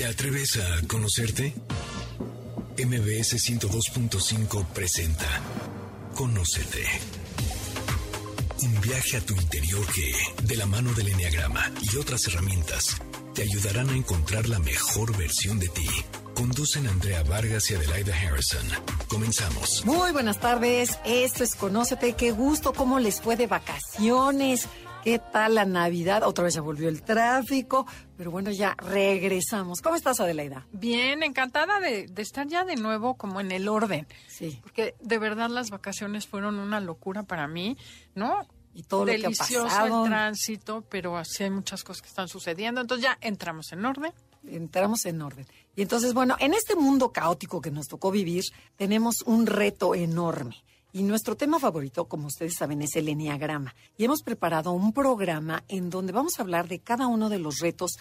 ¿Te atreves a conocerte? MBS 102.5 presenta Conócete. Un viaje a tu interior que, de la mano del Enneagrama y otras herramientas, te ayudarán a encontrar la mejor versión de ti. Conducen Andrea Vargas y Adelaida Harrison. Comenzamos. Muy buenas tardes. Esto es Conócete. Qué gusto. ¿Cómo les fue de vacaciones? ¿Qué tal la Navidad? Otra vez ya volvió el tráfico, pero bueno, ya regresamos. ¿Cómo estás, Adelaida? Bien, encantada de, de, estar ya de nuevo como en el orden. Sí. Porque de verdad las vacaciones fueron una locura para mí, ¿no? Y todo lo que ha pasado. el tránsito, pero así hay muchas cosas que están sucediendo. Entonces ya entramos en orden. Entramos en orden. Y entonces, bueno, en este mundo caótico que nos tocó vivir, tenemos un reto enorme. Y nuestro tema favorito, como ustedes saben, es el Enneagrama. Y hemos preparado un programa en donde vamos a hablar de cada uno de los retos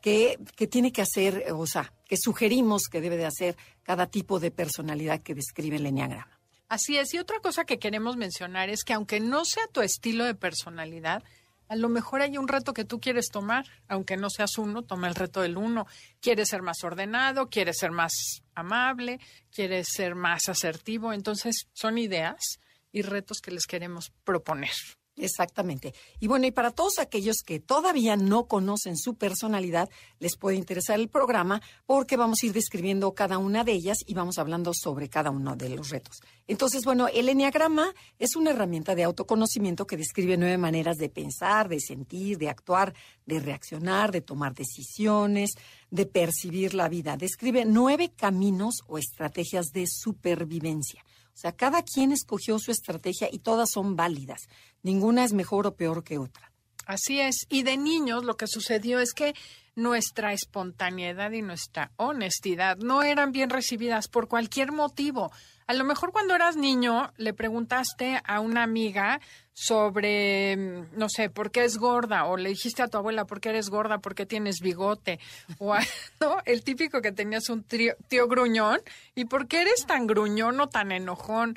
que, que tiene que hacer, o sea, que sugerimos que debe de hacer cada tipo de personalidad que describe el Enneagrama. Así es. Y otra cosa que queremos mencionar es que aunque no sea tu estilo de personalidad, a lo mejor hay un reto que tú quieres tomar, aunque no seas uno, toma el reto del uno. Quieres ser más ordenado, quieres ser más amable, quieres ser más asertivo. Entonces, son ideas y retos que les queremos proponer. Exactamente. Y bueno, y para todos aquellos que todavía no conocen su personalidad, les puede interesar el programa porque vamos a ir describiendo cada una de ellas y vamos hablando sobre cada uno de los retos. Entonces, bueno, el Enneagrama es una herramienta de autoconocimiento que describe nueve maneras de pensar, de sentir, de actuar, de reaccionar, de tomar decisiones, de percibir la vida. Describe nueve caminos o estrategias de supervivencia. O sea, cada quien escogió su estrategia y todas son válidas. Ninguna es mejor o peor que otra. Así es. Y de niños lo que sucedió es que nuestra espontaneidad y nuestra honestidad no eran bien recibidas por cualquier motivo. A lo mejor cuando eras niño le preguntaste a una amiga sobre, no sé, por qué es gorda, o le dijiste a tu abuela por qué eres gorda, por qué tienes bigote, o ¿no? el típico que tenías un tío, tío gruñón, y por qué eres tan gruñón o tan enojón.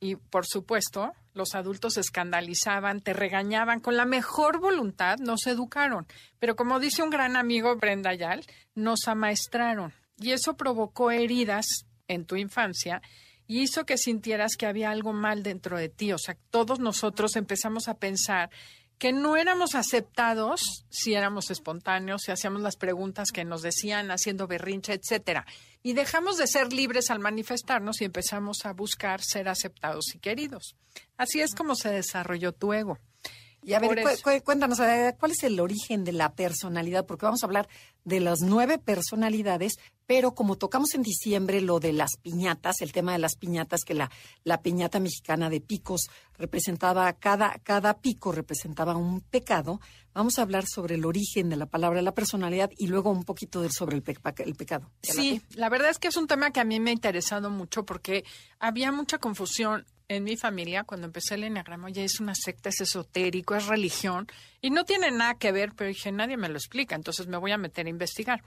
Y por supuesto, los adultos se escandalizaban, te regañaban, con la mejor voluntad nos educaron. Pero como dice un gran amigo, Brenda Yal, nos amaestraron. Y eso provocó heridas en tu infancia y hizo que sintieras que había algo mal dentro de ti. O sea, todos nosotros empezamos a pensar que no éramos aceptados si éramos espontáneos, si hacíamos las preguntas que nos decían, haciendo berrinche, etcétera. Y dejamos de ser libres al manifestarnos y empezamos a buscar ser aceptados y queridos. Así es como se desarrolló tu ego. Y a ver, cu cu cuéntanos, ¿cuál es el origen de la personalidad? Porque vamos a hablar de las nueve personalidades, pero como tocamos en diciembre lo de las piñatas, el tema de las piñatas, que la, la piñata mexicana de picos representaba, cada, cada pico representaba un pecado, vamos a hablar sobre el origen de la palabra la personalidad y luego un poquito de, sobre el, pe el pecado. Sí, la verdad es que es un tema que a mí me ha interesado mucho porque había mucha confusión en mi familia, cuando empecé el enneagrama, ya es una secta, es esotérico, es religión, y no tiene nada que ver, pero dije, nadie me lo explica, entonces me voy a meter a investigar.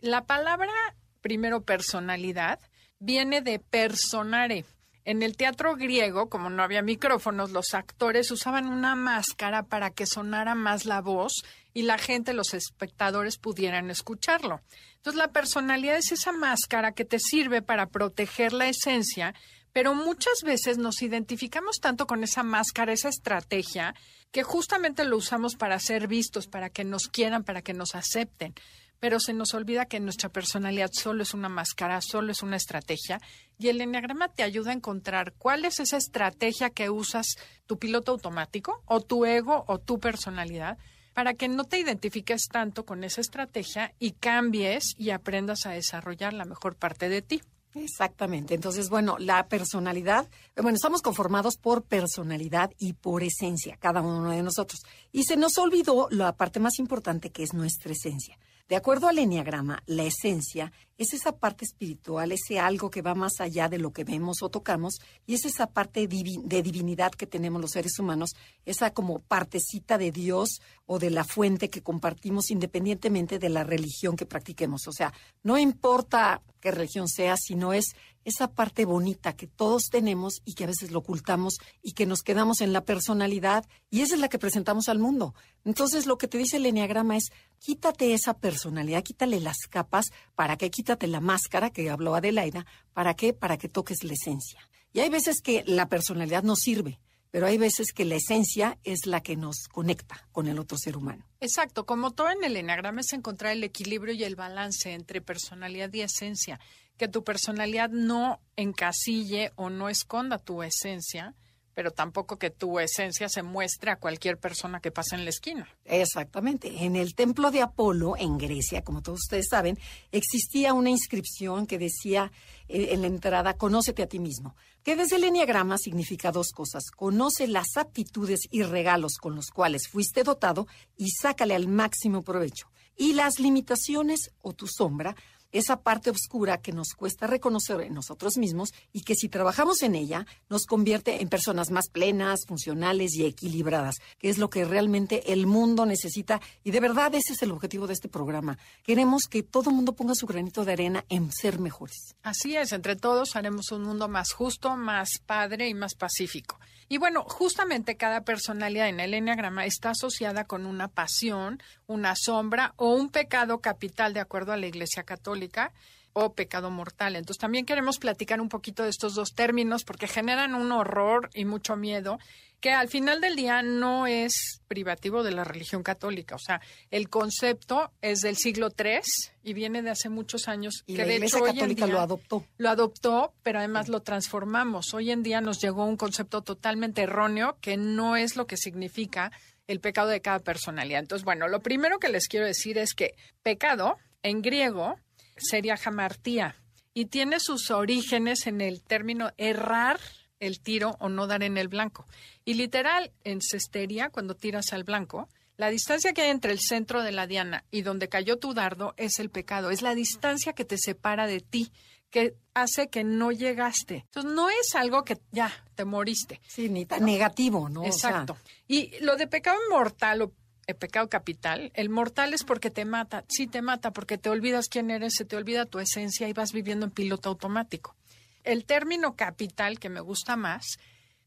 La palabra, primero, personalidad, viene de personare. En el teatro griego, como no había micrófonos, los actores usaban una máscara para que sonara más la voz y la gente, los espectadores, pudieran escucharlo. Entonces, la personalidad es esa máscara que te sirve para proteger la esencia pero muchas veces nos identificamos tanto con esa máscara, esa estrategia, que justamente lo usamos para ser vistos, para que nos quieran, para que nos acepten. Pero se nos olvida que nuestra personalidad solo es una máscara, solo es una estrategia, y el enneagrama te ayuda a encontrar cuál es esa estrategia que usas tu piloto automático, o tu ego, o tu personalidad, para que no te identifiques tanto con esa estrategia y cambies y aprendas a desarrollar la mejor parte de ti. Exactamente. Entonces, bueno, la personalidad, bueno, estamos conformados por personalidad y por esencia, cada uno de nosotros. Y se nos olvidó la parte más importante que es nuestra esencia. De acuerdo al enneagrama, la esencia es esa parte espiritual, ese algo que va más allá de lo que vemos o tocamos, y es esa parte de divinidad que tenemos los seres humanos, esa como partecita de Dios o de la fuente que compartimos independientemente de la religión que practiquemos. O sea, no importa qué religión sea, sino es esa parte bonita que todos tenemos y que a veces lo ocultamos y que nos quedamos en la personalidad y esa es la que presentamos al mundo. Entonces lo que te dice el enneagrama es quítate esa personalidad, quítale las capas, para que quítate la máscara que habló Adelaida, ¿para qué? Para que toques la esencia. Y hay veces que la personalidad no sirve pero hay veces que la esencia es la que nos conecta con el otro ser humano. Exacto, como todo en el enagrama es encontrar el equilibrio y el balance entre personalidad y esencia, que tu personalidad no encasille o no esconda tu esencia, pero tampoco que tu esencia se muestre a cualquier persona que pase en la esquina. Exactamente. En el templo de Apolo, en Grecia, como todos ustedes saben, existía una inscripción que decía eh, en la entrada, conócete a ti mismo, que desde el enneagrama significa dos cosas. Conoce las aptitudes y regalos con los cuales fuiste dotado y sácale al máximo provecho. Y las limitaciones o tu sombra esa parte oscura que nos cuesta reconocer en nosotros mismos y que si trabajamos en ella nos convierte en personas más plenas, funcionales y equilibradas, que es lo que realmente el mundo necesita y de verdad ese es el objetivo de este programa. Queremos que todo el mundo ponga su granito de arena en ser mejores. Así es, entre todos haremos un mundo más justo, más padre y más pacífico. Y bueno, justamente cada personalidad en el enneagrama está asociada con una pasión, una sombra o un pecado capital de acuerdo a la Iglesia Católica o pecado mortal. Entonces también queremos platicar un poquito de estos dos términos porque generan un horror y mucho miedo que al final del día no es privativo de la religión católica. O sea, el concepto es del siglo III y viene de hace muchos años. Y que la Iglesia Católica lo adoptó. Lo adoptó, pero además lo transformamos. Hoy en día nos llegó un concepto totalmente erróneo que no es lo que significa el pecado de cada personalidad. Entonces, bueno, lo primero que les quiero decir es que pecado en griego sería jamartía y tiene sus orígenes en el término errar el tiro o no dar en el blanco. Y literal, en cestería, cuando tiras al blanco, la distancia que hay entre el centro de la diana y donde cayó tu dardo es el pecado, es la distancia que te separa de ti, que hace que no llegaste. Entonces, no es algo que ya te moriste. Sí, ni tan negativo, ¿no? Exacto. Y lo de pecado mortal o el pecado capital, el mortal es porque te mata, sí te mata, porque te olvidas quién eres, se te olvida tu esencia y vas viviendo en piloto automático. El término capital, que me gusta más,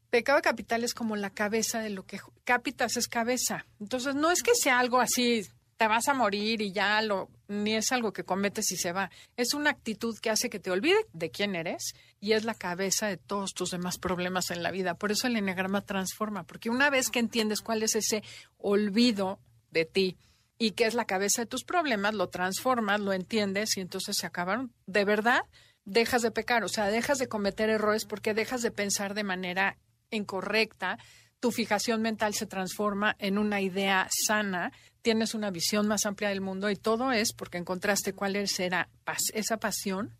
pecado capital es como la cabeza de lo que capitas es cabeza. Entonces, no es que sea algo así, te vas a morir y ya lo, ni es algo que cometes y se va. Es una actitud que hace que te olvide de quién eres y es la cabeza de todos tus demás problemas en la vida. Por eso el enneagrama transforma, porque una vez que entiendes cuál es ese olvido de ti, y qué es la cabeza de tus problemas, lo transformas, lo entiendes y entonces se acabaron. De verdad, dejas de pecar, o sea, dejas de cometer errores porque dejas de pensar de manera incorrecta, tu fijación mental se transforma en una idea sana, tienes una visión más amplia del mundo y todo es porque encontraste cuál es esa pasión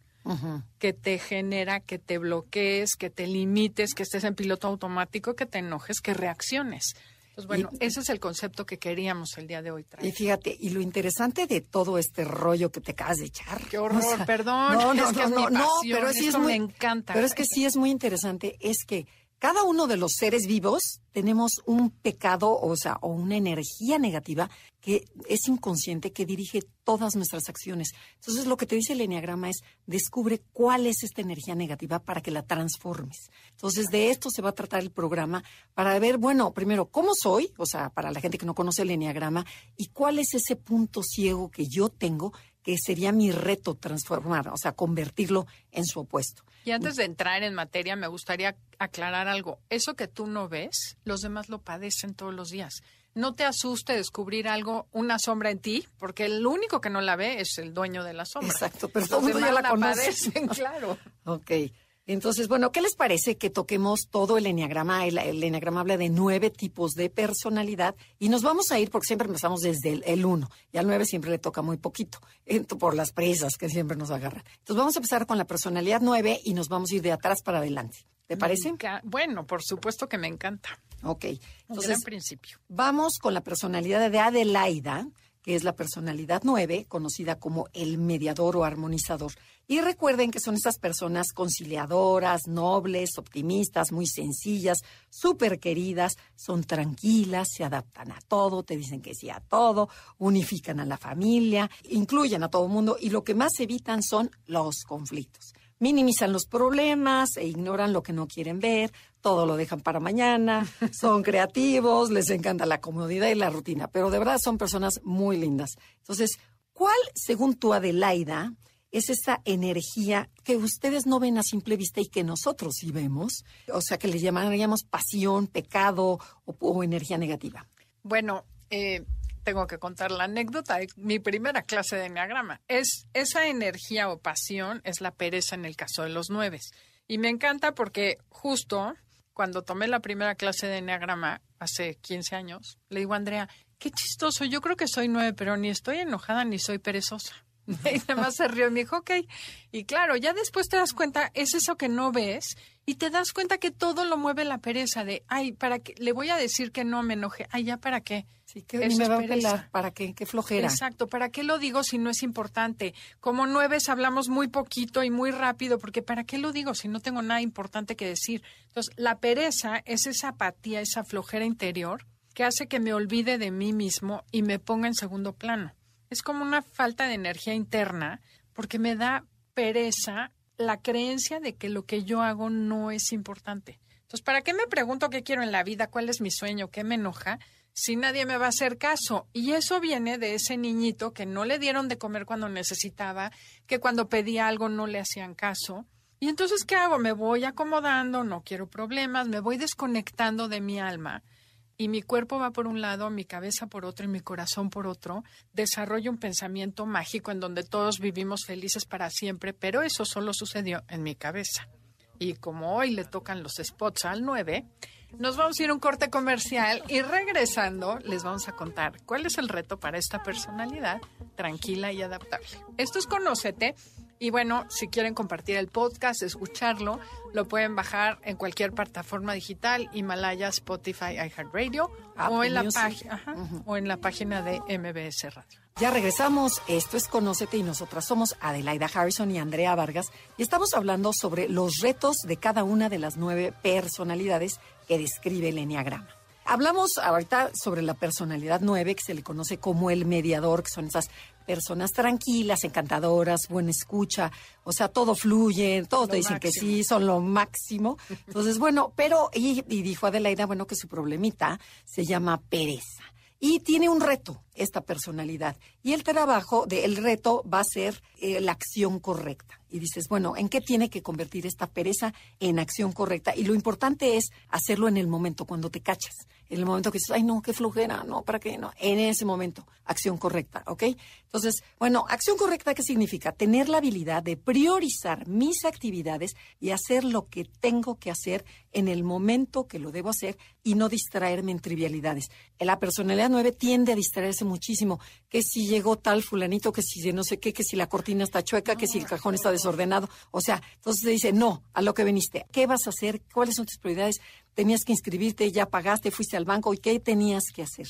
que te genera que te bloquees, que te limites, que estés en piloto automático, que te enojes, que reacciones. Pues bueno, ese es el concepto que queríamos el día de hoy traer. Y fíjate, y lo interesante de todo este rollo que te acabas de echar. Qué horror, perdón. No, no, no, no, pero sí es muy, me encanta. Pero es que sí es muy interesante, es que cada uno de los seres vivos tenemos un pecado, o sea, o una energía negativa que es inconsciente, que dirige todas nuestras acciones. Entonces, lo que te dice el Enneagrama es, descubre cuál es esta energía negativa para que la transformes. Entonces, de esto se va a tratar el programa para ver, bueno, primero, ¿cómo soy? O sea, para la gente que no conoce el Enneagrama, y cuál es ese punto ciego que yo tengo que sería mi reto transformar, o sea, convertirlo en su opuesto. Y antes de entrar en materia, me gustaría aclarar algo. Eso que tú no ves, los demás lo padecen todos los días. No te asuste descubrir algo, una sombra en ti, porque el único que no la ve es el dueño de la sombra. Exacto, pero todos ya la, la padecen, claro. ok. Entonces, bueno, ¿qué les parece que toquemos todo el enneagrama? El, enneagrama habla de nueve tipos de personalidad y nos vamos a ir porque siempre empezamos desde el, uno y al nueve siempre le toca muy poquito por las presas que siempre nos agarran. Entonces, vamos a empezar con la personalidad nueve y nos vamos a ir de atrás para adelante. ¿Te parece? Bueno, por supuesto que me encanta. Ok. Entonces, en principio. Vamos con la personalidad de Adelaida, que es la personalidad 9, conocida como el mediador o armonizador. Y recuerden que son esas personas conciliadoras, nobles, optimistas, muy sencillas, súper queridas, son tranquilas, se adaptan a todo, te dicen que sí a todo, unifican a la familia, incluyen a todo el mundo y lo que más evitan son los conflictos minimizan los problemas e ignoran lo que no quieren ver, todo lo dejan para mañana, son creativos, les encanta la comodidad y la rutina, pero de verdad son personas muy lindas. Entonces, ¿cuál, según tú, Adelaida, es esa energía que ustedes no ven a simple vista y que nosotros sí vemos? O sea, que le llamaríamos pasión, pecado o, energía negativa. Bueno, eh, tengo que contar la anécdota de mi primera clase de enneagrama. Es esa energía o pasión es la pereza en el caso de los nueve. Y me encanta porque justo cuando tomé la primera clase de enneagrama hace 15 años, le digo a Andrea, qué chistoso, yo creo que soy nueve, pero ni estoy enojada ni soy perezosa. Y nada más se rió y me dijo, ok. Y claro, ya después te das cuenta, es eso que no ves y te das cuenta que todo lo mueve la pereza de, ay, para qué, le voy a decir que no me enoje, ay, ya para qué. Sí, que me va a pelar, para qué, qué flojera. Exacto, ¿para qué lo digo si no es importante? Como nueves hablamos muy poquito y muy rápido, porque ¿para qué lo digo si no tengo nada importante que decir? Entonces, la pereza es esa apatía, esa flojera interior que hace que me olvide de mí mismo y me ponga en segundo plano. Es como una falta de energía interna porque me da pereza la creencia de que lo que yo hago no es importante. Entonces, ¿para qué me pregunto qué quiero en la vida, cuál es mi sueño, qué me enoja, si nadie me va a hacer caso? Y eso viene de ese niñito que no le dieron de comer cuando necesitaba, que cuando pedía algo no le hacían caso. Y entonces, ¿qué hago? Me voy acomodando, no quiero problemas, me voy desconectando de mi alma y mi cuerpo va por un lado, mi cabeza por otro y mi corazón por otro, desarrollo un pensamiento mágico en donde todos vivimos felices para siempre, pero eso solo sucedió en mi cabeza. Y como hoy le tocan los spots al 9, nos vamos a ir a un corte comercial y regresando les vamos a contar cuál es el reto para esta personalidad tranquila y adaptable. Esto es Conócete y bueno, si quieren compartir el podcast, escucharlo, lo pueden bajar en cualquier plataforma digital, Himalaya, Spotify, iHeartRadio o en, la o en la página de MBS Radio. Ya regresamos, esto es Conócete y nosotras somos Adelaida Harrison y Andrea Vargas y estamos hablando sobre los retos de cada una de las nueve personalidades que describe el Enneagrama. Hablamos ahorita sobre la personalidad nueve, que se le conoce como el mediador, que son esas personas tranquilas, encantadoras, buena escucha, o sea, todo fluye, todos te dicen que sí, son lo máximo. Entonces, bueno, pero, y, y dijo Adelaida, bueno, que su problemita se llama pereza. Y tiene un reto esta personalidad. Y el trabajo del reto va a ser eh, la acción correcta. Y dices, bueno, ¿en qué tiene que convertir esta pereza en acción correcta? Y lo importante es hacerlo en el momento, cuando te cachas. En el momento que dices, ay, no, qué flujera, no, ¿para qué? No, en ese momento, acción correcta, ¿ok? Entonces, bueno, acción correcta, ¿qué significa? Tener la habilidad de priorizar mis actividades y hacer lo que tengo que hacer en el momento que lo debo hacer y no distraerme en trivialidades. La personalidad nueve tiende a distraerse muchísimo, que si llegó tal fulanito, que si no sé qué, que si la cortina está chueca, que si el cajón está desordenado. O sea, entonces se dice, no, a lo que viniste. ¿Qué vas a hacer? ¿Cuáles son tus prioridades? Tenías que inscribirte, ya pagaste, fuiste al banco, ¿y qué tenías que hacer?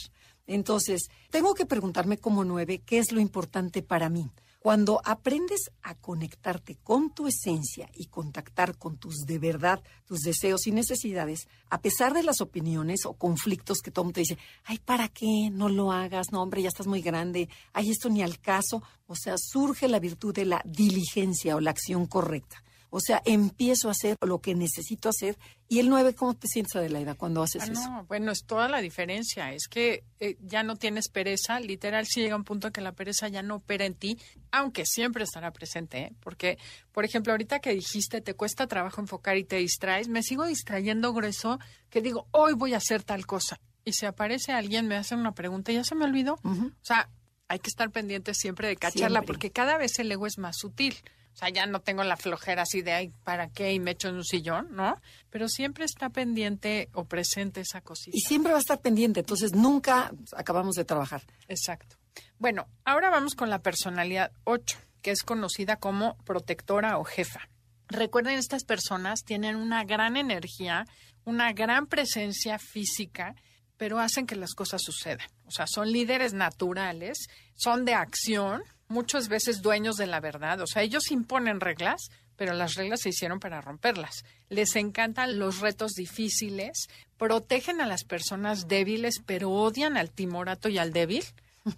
Entonces, tengo que preguntarme como nueve, ¿qué es lo importante para mí? Cuando aprendes a conectarte con tu esencia y contactar con tus de verdad, tus deseos y necesidades, a pesar de las opiniones o conflictos que todo mundo te dice, ay, ¿para qué? No lo hagas, no, hombre, ya estás muy grande, ay, esto ni al caso. O sea, surge la virtud de la diligencia o la acción correcta. O sea, empiezo a hacer lo que necesito hacer. ¿Y el 9 cómo te sientes, Adelaida, cuando haces ah, eso? No, bueno, es toda la diferencia. Es que eh, ya no tienes pereza. Literal, si llega un punto en que la pereza ya no opera en ti, aunque siempre estará presente. ¿eh? Porque, por ejemplo, ahorita que dijiste, te cuesta trabajo enfocar y te distraes, me sigo distrayendo grueso que digo, hoy voy a hacer tal cosa. Y si aparece alguien, me hace una pregunta y ya se me olvidó. O sea, hay que estar pendiente siempre de cacharla porque cada vez el ego es más sutil. O sea, ya no tengo la flojera así de, ay, ¿para qué? Y me echo en un sillón, ¿no? Pero siempre está pendiente o presente esa cosita. Y siempre va a estar pendiente, entonces nunca acabamos de trabajar. Exacto. Bueno, ahora vamos con la personalidad 8, que es conocida como protectora o jefa. Recuerden, estas personas tienen una gran energía, una gran presencia física pero hacen que las cosas sucedan. O sea, son líderes naturales, son de acción, muchas veces dueños de la verdad. O sea, ellos imponen reglas, pero las reglas se hicieron para romperlas. Les encantan los retos difíciles, protegen a las personas débiles, pero odian al timorato y al débil.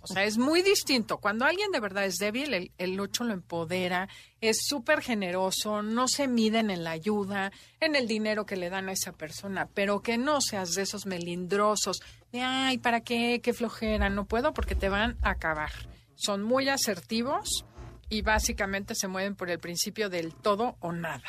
O sea, es muy distinto. Cuando alguien de verdad es débil, el, el 8 lo empodera, es súper generoso, no se miden en la ayuda, en el dinero que le dan a esa persona, pero que no seas de esos melindrosos, de, ay, ¿para qué? Qué flojera, no puedo porque te van a acabar. Son muy asertivos y básicamente se mueven por el principio del todo o nada.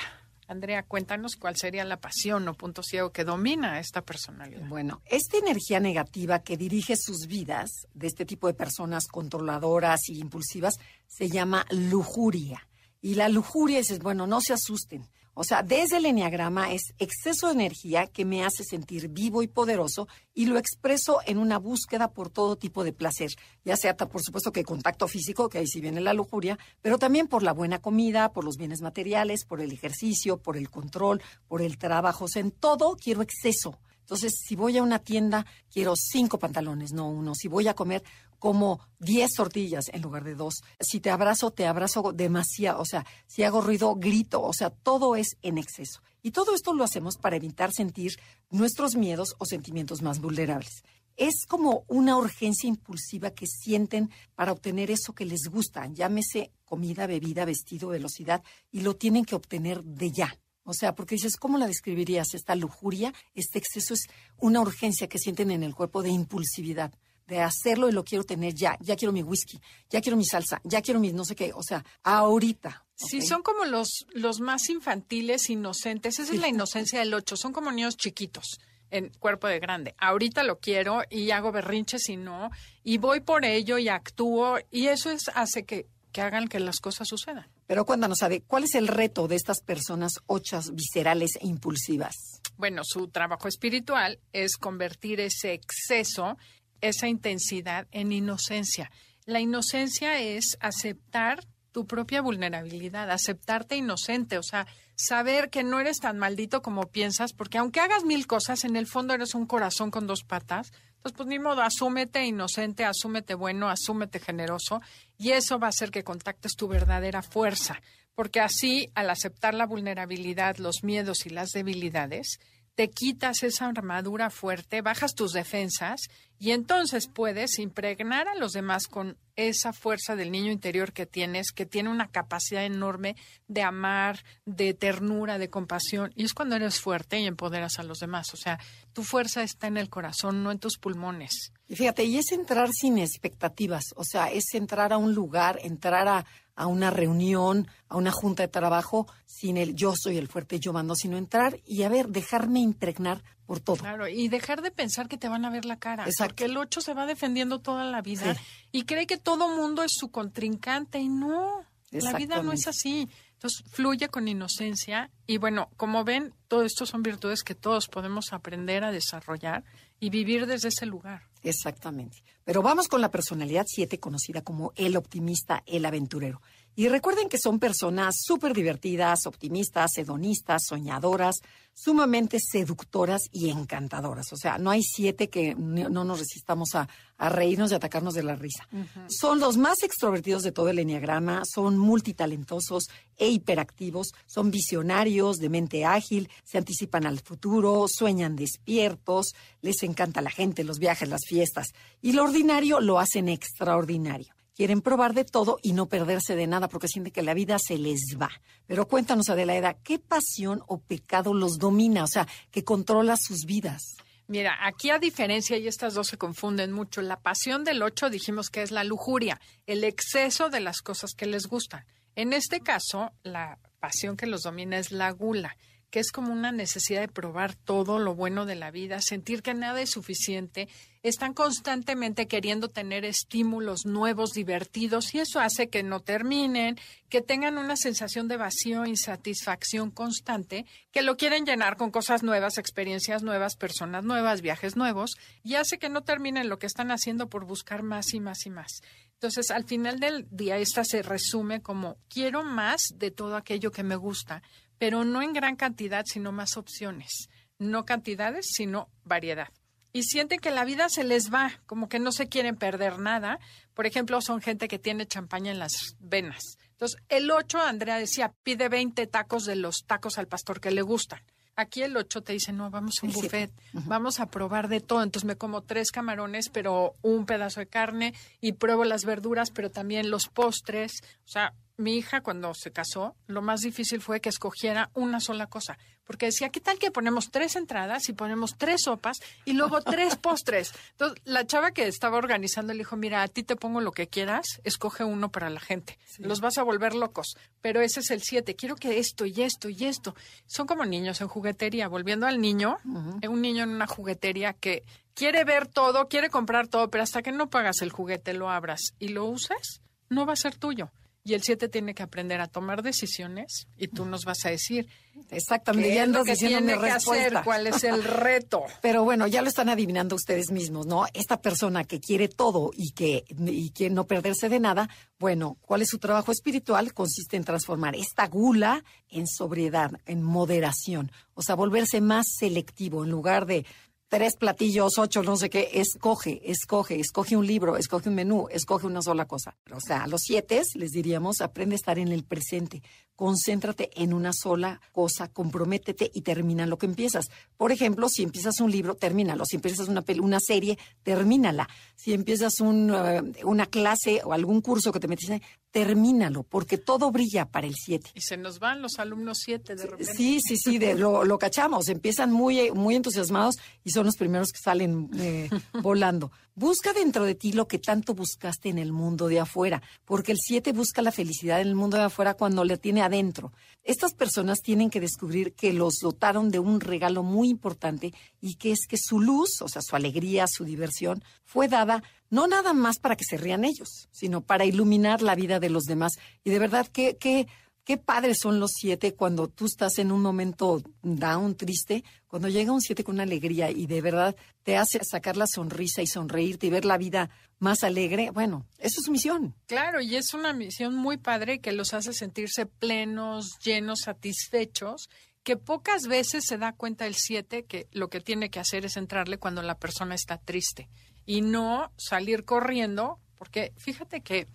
Andrea, cuéntanos cuál sería la pasión o punto ciego que domina esta personalidad. Bueno, esta energía negativa que dirige sus vidas de este tipo de personas controladoras y impulsivas se llama lujuria. Y la lujuria es, bueno, no se asusten. O sea, desde el enneagrama es exceso de energía que me hace sentir vivo y poderoso y lo expreso en una búsqueda por todo tipo de placer, ya sea por supuesto que contacto físico, que ahí sí viene la lujuria, pero también por la buena comida, por los bienes materiales, por el ejercicio, por el control, por el trabajo. O sea, en todo quiero exceso. Entonces, si voy a una tienda, quiero cinco pantalones, no uno. Si voy a comer, como diez tortillas en lugar de dos. Si te abrazo, te abrazo demasiado. O sea, si hago ruido, grito. O sea, todo es en exceso. Y todo esto lo hacemos para evitar sentir nuestros miedos o sentimientos más vulnerables. Es como una urgencia impulsiva que sienten para obtener eso que les gusta, llámese comida, bebida, vestido, velocidad, y lo tienen que obtener de ya. O sea, porque dices, ¿cómo la describirías? Esta lujuria, este exceso es una urgencia que sienten en el cuerpo de impulsividad, de hacerlo y lo quiero tener ya. Ya quiero mi whisky, ya quiero mi salsa, ya quiero mi no sé qué. O sea, ahorita. Sí, son como los, los más infantiles, inocentes. Esa es la inocencia del ocho. Son como niños chiquitos en cuerpo de grande. Ahorita lo quiero y hago berrinches y no. Y voy por ello y actúo. Y eso es, hace que, que hagan que las cosas sucedan. Pero cuéntanos, Ade, ¿cuál es el reto de estas personas ochas, viscerales e impulsivas? Bueno, su trabajo espiritual es convertir ese exceso, esa intensidad en inocencia. La inocencia es aceptar tu propia vulnerabilidad, aceptarte inocente, o sea, saber que no eres tan maldito como piensas, porque aunque hagas mil cosas, en el fondo eres un corazón con dos patas. Entonces, pues ni modo, asúmete inocente, asúmete bueno, asúmete generoso, y eso va a hacer que contactes tu verdadera fuerza, porque así, al aceptar la vulnerabilidad, los miedos y las debilidades, te quitas esa armadura fuerte, bajas tus defensas y entonces puedes impregnar a los demás con esa fuerza del niño interior que tienes, que tiene una capacidad enorme de amar, de ternura, de compasión. Y es cuando eres fuerte y empoderas a los demás. O sea, tu fuerza está en el corazón, no en tus pulmones. Y fíjate, y es entrar sin expectativas. O sea, es entrar a un lugar, entrar a, a una reunión, a una junta de trabajo, sin el yo soy el fuerte, yo mando, sino entrar y a ver, dejarme impregnar por todo. Claro, y dejar de pensar que te van a ver la cara. Exacto. Porque el 8 se va defendiendo toda la vida y cree que todo mundo es su contrincante y no, la vida no es así. Entonces, fluye con inocencia y bueno, como ven, todo esto son virtudes que todos podemos aprender a desarrollar y vivir desde ese lugar. Exactamente. Pero vamos con la personalidad 7, conocida como el optimista, el aventurero. Y recuerden que son personas súper divertidas, optimistas, hedonistas, soñadoras, sumamente seductoras y encantadoras. O sea, no hay siete que no nos resistamos a, reírnos y atacarnos de la risa. Son los más extrovertidos de todo el enneagrama, son multitalentosos e hiperactivos, son visionarios, de mente ágil, se anticipan al futuro, sueñan despiertos, les encanta la gente, los viajes, las fiestas. Y lo ordinario lo hacen extraordinario quieren probar de todo y no perderse de nada porque sienten que la vida se les va. Pero cuéntanos, Adelaida, ¿qué pasión o pecado los domina? O sea, que controla sus vidas. Mira, aquí a diferencia, y estas dos se confunden mucho, la pasión del ocho dijimos que es la lujuria, el exceso de las cosas que les gustan. En este caso, la pasión que los domina es la gula que es como una necesidad de probar todo lo bueno de la vida, sentir que nada es suficiente, están constantemente queriendo tener estímulos nuevos, divertidos, y eso hace que no terminen, que tengan una sensación de vacío, insatisfacción constante, que lo quieren llenar con cosas nuevas, experiencias nuevas, personas nuevas, viajes nuevos, y hace que no terminen lo que están haciendo por buscar más y más y más. Entonces, al final del día, esta se resume como quiero más de todo aquello que me gusta, pero no en gran cantidad, sino más opciones. No cantidades, sino variedad. y sienten que la vida se les va, como que no se quieren perder nada. Por ejemplo, son gente que tiene champaña en las venas. Entonces, el 8, Andrea decía, pide 20 tacos de los tacos al pastor que le gustan. Aquí el 8 te dice, no, vamos a un buffet, vamos a probar de todo. Entonces me como tres camarones, pero un pedazo de carne y pruebo las verduras, pero también los postres. O sea, mi hija cuando se casó, lo más difícil fue que escogiera una sola cosa, porque decía, ¿qué tal que ponemos tres entradas y ponemos tres sopas y luego tres postres? Entonces, la chava que estaba organizando le dijo, mira, a ti te pongo lo que quieras, escoge uno para la gente. Los vas a volver locos, pero ese es el siete. Quiero que esto y esto y esto. Son como niños en juguetería. Volviendo al niño, un niño en una juguetería que quiere ver todo, quiere comprar todo, pero hasta que no pagas el juguete, lo abras y lo uses, no va a ser tuyo. Y el 7 tiene que aprender a tomar decisiones y tú nos vas a decir. Exactamente, ya andas diciendo mi respuesta. cuál es el reto. Pero bueno, ya lo están adivinando ustedes mismos, ¿no? Esta persona que quiere todo y que y quiere no perderse de nada, bueno, ¿cuál es su trabajo espiritual? Consiste en transformar esta gula en sobriedad, en moderación, o sea, volverse más selectivo en lugar de tres platillos, ocho, no sé qué, escoge, escoge, escoge un libro, escoge un menú, escoge una sola cosa. O sea, a los siete les diríamos, aprende a estar en el presente, concéntrate en una sola cosa, comprométete y termina lo que empiezas. Por ejemplo, si empiezas un libro, termínalo. Si empiezas una, una serie, termínala. Si empiezas un, eh, una clase o algún curso que te metiste, termínalo, porque todo brilla para el 7. Y se nos van los alumnos 7 de repente. Sí, sí, sí, de, lo, lo, cachamos. Empiezan muy, muy entusiasmados y son los primeros que salen eh, volando. Busca dentro de ti lo que tanto buscaste en el mundo de afuera, porque el 7 busca la felicidad en el mundo de afuera cuando le tiene adentro. Estas personas tienen que descubrir que los dotaron de un regalo muy importante y que es que su luz, o sea, su alegría, su diversión, fue dada no nada más para que se rían ellos, sino para iluminar la vida de los demás. Y de verdad, qué, qué, qué padres son los siete cuando tú estás en un momento down, triste, cuando llega un siete con alegría y de verdad te hace sacar la sonrisa y sonreírte y ver la vida más alegre. Bueno, eso es su misión. Claro, y es una misión muy padre que los hace sentirse plenos, llenos, satisfechos que pocas veces se da cuenta el siete que lo que tiene que hacer es entrarle cuando la persona está triste y no salir corriendo, porque fíjate que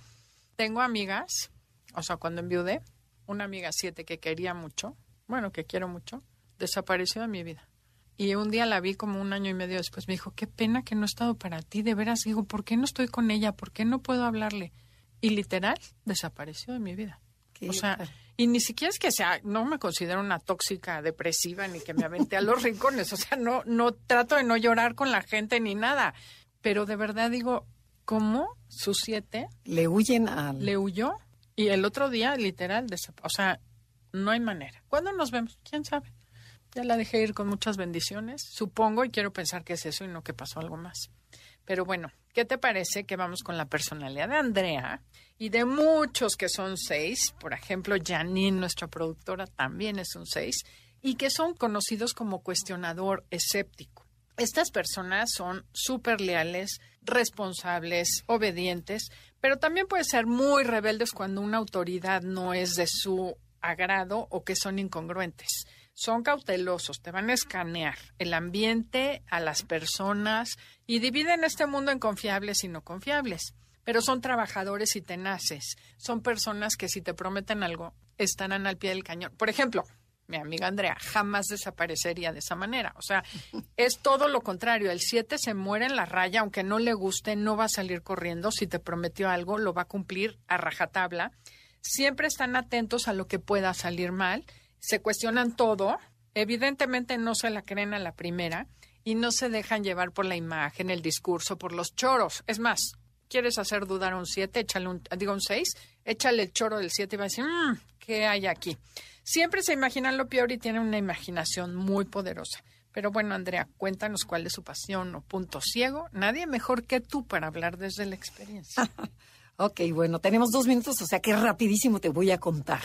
tengo amigas, o sea, cuando enviudé, una amiga siete que quería mucho, bueno, que quiero mucho, desapareció de mi vida. Y un día la vi como un año y medio después. Me dijo, qué pena que no he estado para ti. De veras, digo, ¿por qué no estoy con ella? ¿Por qué no puedo hablarle? Y literal, desapareció de mi vida. o sea, y ni siquiera es que sea, no me considero una tóxica depresiva ni que me aventé a los rincones. O sea, no, no trato de no llorar con la gente ni nada pero de verdad digo, ¿cómo sus siete? Le huyen. Le huyó y el otro día, literal, o sea, no hay manera. ¿Cuándo nos vemos? ¿Quién sabe? Ya la dejé ir con muchas bendiciones, supongo, y quiero pensar que es eso y no que pasó algo más. Pero bueno, ¿qué te parece que vamos con la personalidad de Andrea y de muchos que son seis? Por ejemplo, Janine, nuestra productora, también es un seis, y que son conocidos como cuestionador escéptico. Estas personas son súper leales, responsables, obedientes, pero también pueden ser muy rebeldes cuando una autoridad no es de su agrado o que son incongruentes. Son cautelosos, te van a escanear el ambiente, a las personas y dividen este mundo en confiables y no confiables. Pero son trabajadores y tenaces. Son personas que si te prometen algo, estarán al pie del cañón. Por ejemplo, mi amiga Andrea, jamás desaparecería de esa manera. O sea, es todo lo contrario. El 7 se muere en la raya, aunque no le guste, no va a salir corriendo. Si te prometió algo, lo va a cumplir a rajatabla. Siempre están atentos a lo que pueda salir mal. Se cuestionan todo. Evidentemente no se la creen a la primera y no se dejan llevar por la imagen, el discurso, por los choros. Es más, quieres hacer dudar un 7, échale un, digo un 6, échale el choro del 7 y va a decir, mmm, ¿qué hay aquí? Siempre se imaginan lo peor y tienen una imaginación muy poderosa. Pero bueno, Andrea, cuéntanos cuál es su pasión o punto ciego. Nadie mejor que tú para hablar desde la experiencia. ok, bueno, tenemos dos minutos, o sea que rapidísimo te voy a contar.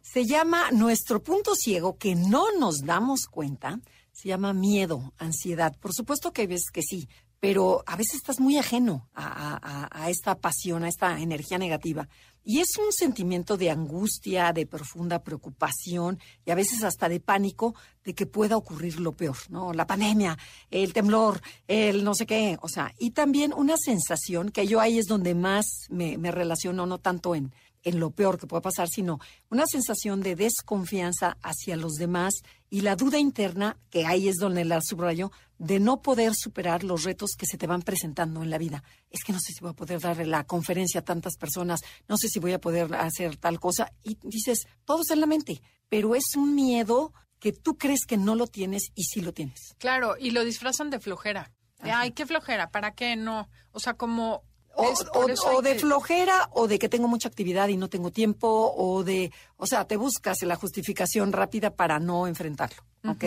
Se llama nuestro punto ciego que no nos damos cuenta. Se llama miedo, ansiedad. Por supuesto que ves que sí, pero a veces estás muy ajeno a, esta pasión, a esta energía negativa. Y es un sentimiento de angustia, de profunda preocupación y a veces hasta de pánico de que pueda ocurrir lo peor, ¿no? La pandemia, el temblor, el no sé qué, o sea, y también una sensación que yo ahí es donde más me, me relaciono, no tanto en, en lo peor que pueda pasar, sino una sensación de desconfianza hacia los demás y la duda interna, que ahí es donde la subrayo, de no poder superar los retos que se te van presentando en la vida. Es que no sé si voy a poder darle la conferencia a tantas personas, no sé si voy a poder hacer tal cosa. Y dices, todo es en la mente, pero es un miedo que tú crees que no lo tienes y sí lo tienes. Claro, y lo disfrazan de flojera. De, ay, qué flojera, ¿para qué no? O sea, como o, de flojera o de que tengo mucha actividad y no tengo tiempo o de, o sea, te buscas la justificación rápida para no enfrentarlo, ¿ok?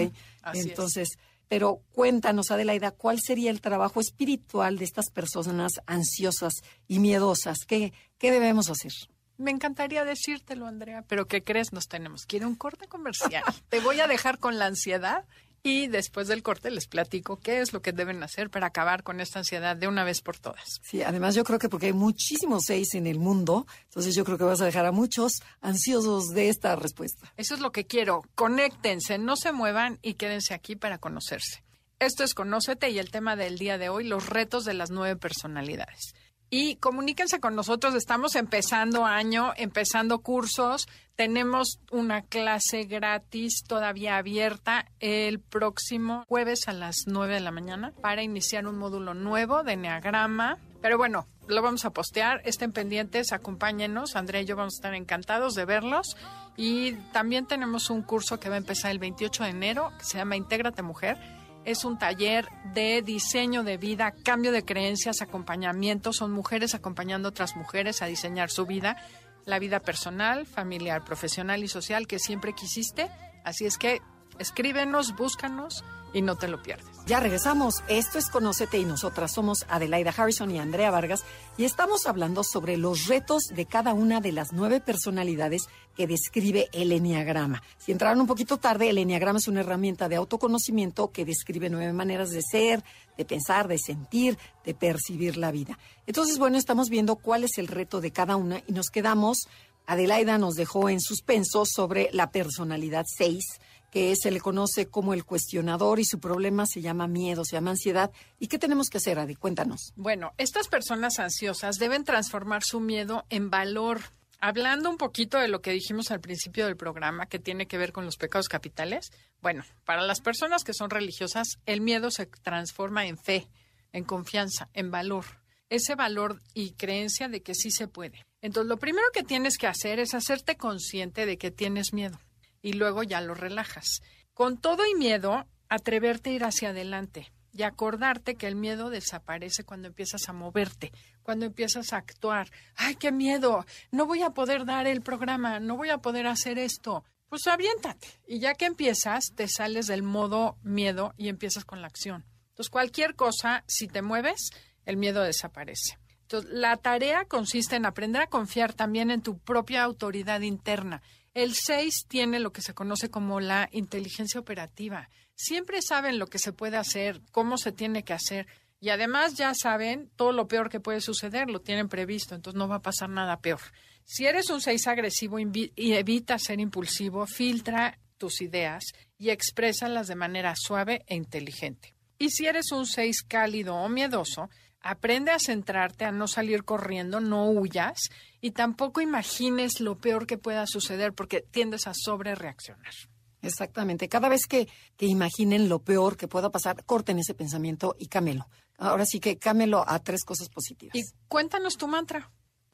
Entonces, pero cuéntanos, Adelaida, ¿cuál sería el trabajo espiritual de estas personas ansiosas y miedosas? ¿Qué, qué debemos hacer? Me encantaría decírtelo, Andrea, pero ¿qué crees? Nos tenemos que ir a un corte comercial. Te voy a dejar con la ansiedad y después del corte les platico qué es lo que deben hacer para acabar con esta ansiedad de una vez por todas. Sí, además yo creo que porque hay muchísimos seis en el mundo, entonces yo creo que vas a dejar a muchos ansiosos de esta respuesta. Eso es lo que quiero. Conéctense, no se muevan y quédense aquí para conocerse. Esto es Conócete y el tema del día de hoy, los retos de las nueve personalidades y comuníquense con nosotros. Estamos empezando año, empezando cursos. Tenemos una clase gratis todavía abierta el próximo jueves a las 9 de la mañana para iniciar un módulo nuevo de Enneagrama. Pero bueno, lo vamos a postear. Estén pendientes, acompáñenos. Andrea y yo vamos a estar encantados de verlos. Y también tenemos un curso que va a empezar el 28 de enero que se llama Intégrate Mujer es un taller de diseño de vida, cambio de creencias, acompañamiento. Son mujeres acompañando a otras mujeres a diseñar su vida, la vida personal, familiar, profesional y social que siempre quisiste. Así es que escríbenos, búscanos y no te lo pierdes. Ya regresamos. Esto es Conócete y nosotras somos Adelaida Harrison y Andrea Vargas y estamos hablando sobre los retos de cada una de las nueve personalidades que describe el Enneagrama. Si entraron un poquito tarde, el Enneagrama es una herramienta de autoconocimiento que describe nueve maneras de ser, de pensar, de sentir, de percibir la vida. Entonces, bueno, estamos viendo cuál es el reto de cada una y nos quedamos, Adelaida nos dejó en suspenso sobre la personalidad 6 que se le conoce como el cuestionador y su problema se llama miedo, se llama ansiedad. ¿Y qué tenemos que hacer, Adi? Cuéntanos. Bueno, estas personas ansiosas deben transformar su miedo en valor. Hablando un poquito de lo que dijimos al principio del programa, que tiene que ver con los pecados capitales, bueno, para las personas que son religiosas, el miedo se transforma en fe, en confianza, en valor. Ese valor y creencia de que sí se puede. Entonces, lo primero que tienes que hacer es hacerte consciente de que tienes miedo y luego ya lo relajas. Con todo y miedo, atreverte a ir hacia adelante y acordarte que el miedo desaparece cuando empiezas a moverte, cuando empiezas a actuar. ¡Ay, qué miedo! No voy a poder dar el programa, no voy a poder hacer esto. Pues aviéntate. Y ya que empiezas, te sales del modo miedo y empiezas con la acción. Entonces, cualquier cosa, si te mueves, el miedo desaparece. Entonces, la tarea consiste en aprender a confiar también en tu propia autoridad interna el 6 tiene lo que se conoce como la inteligencia operativa. Siempre saben lo que se puede hacer, cómo se tiene que hacer y además ya saben todo lo peor que puede suceder, lo tienen previsto, entonces no va a pasar nada peor. Si eres un 6 agresivo y evita ser impulsivo, filtra tus ideas y exprésalas de manera suave e inteligente. Y si eres un 6 cálido o miedoso, aprende a centrarte, a no salir corriendo, no huyas y tampoco imagines lo peor que pueda suceder porque tiendes a sobre reaccionar. Exactamente. Cada vez que, que imaginen lo peor que pueda pasar, corten ese pensamiento y cámelo. Ahora sí que cámelo a tres cosas positivas. Y cuéntanos tu mantra.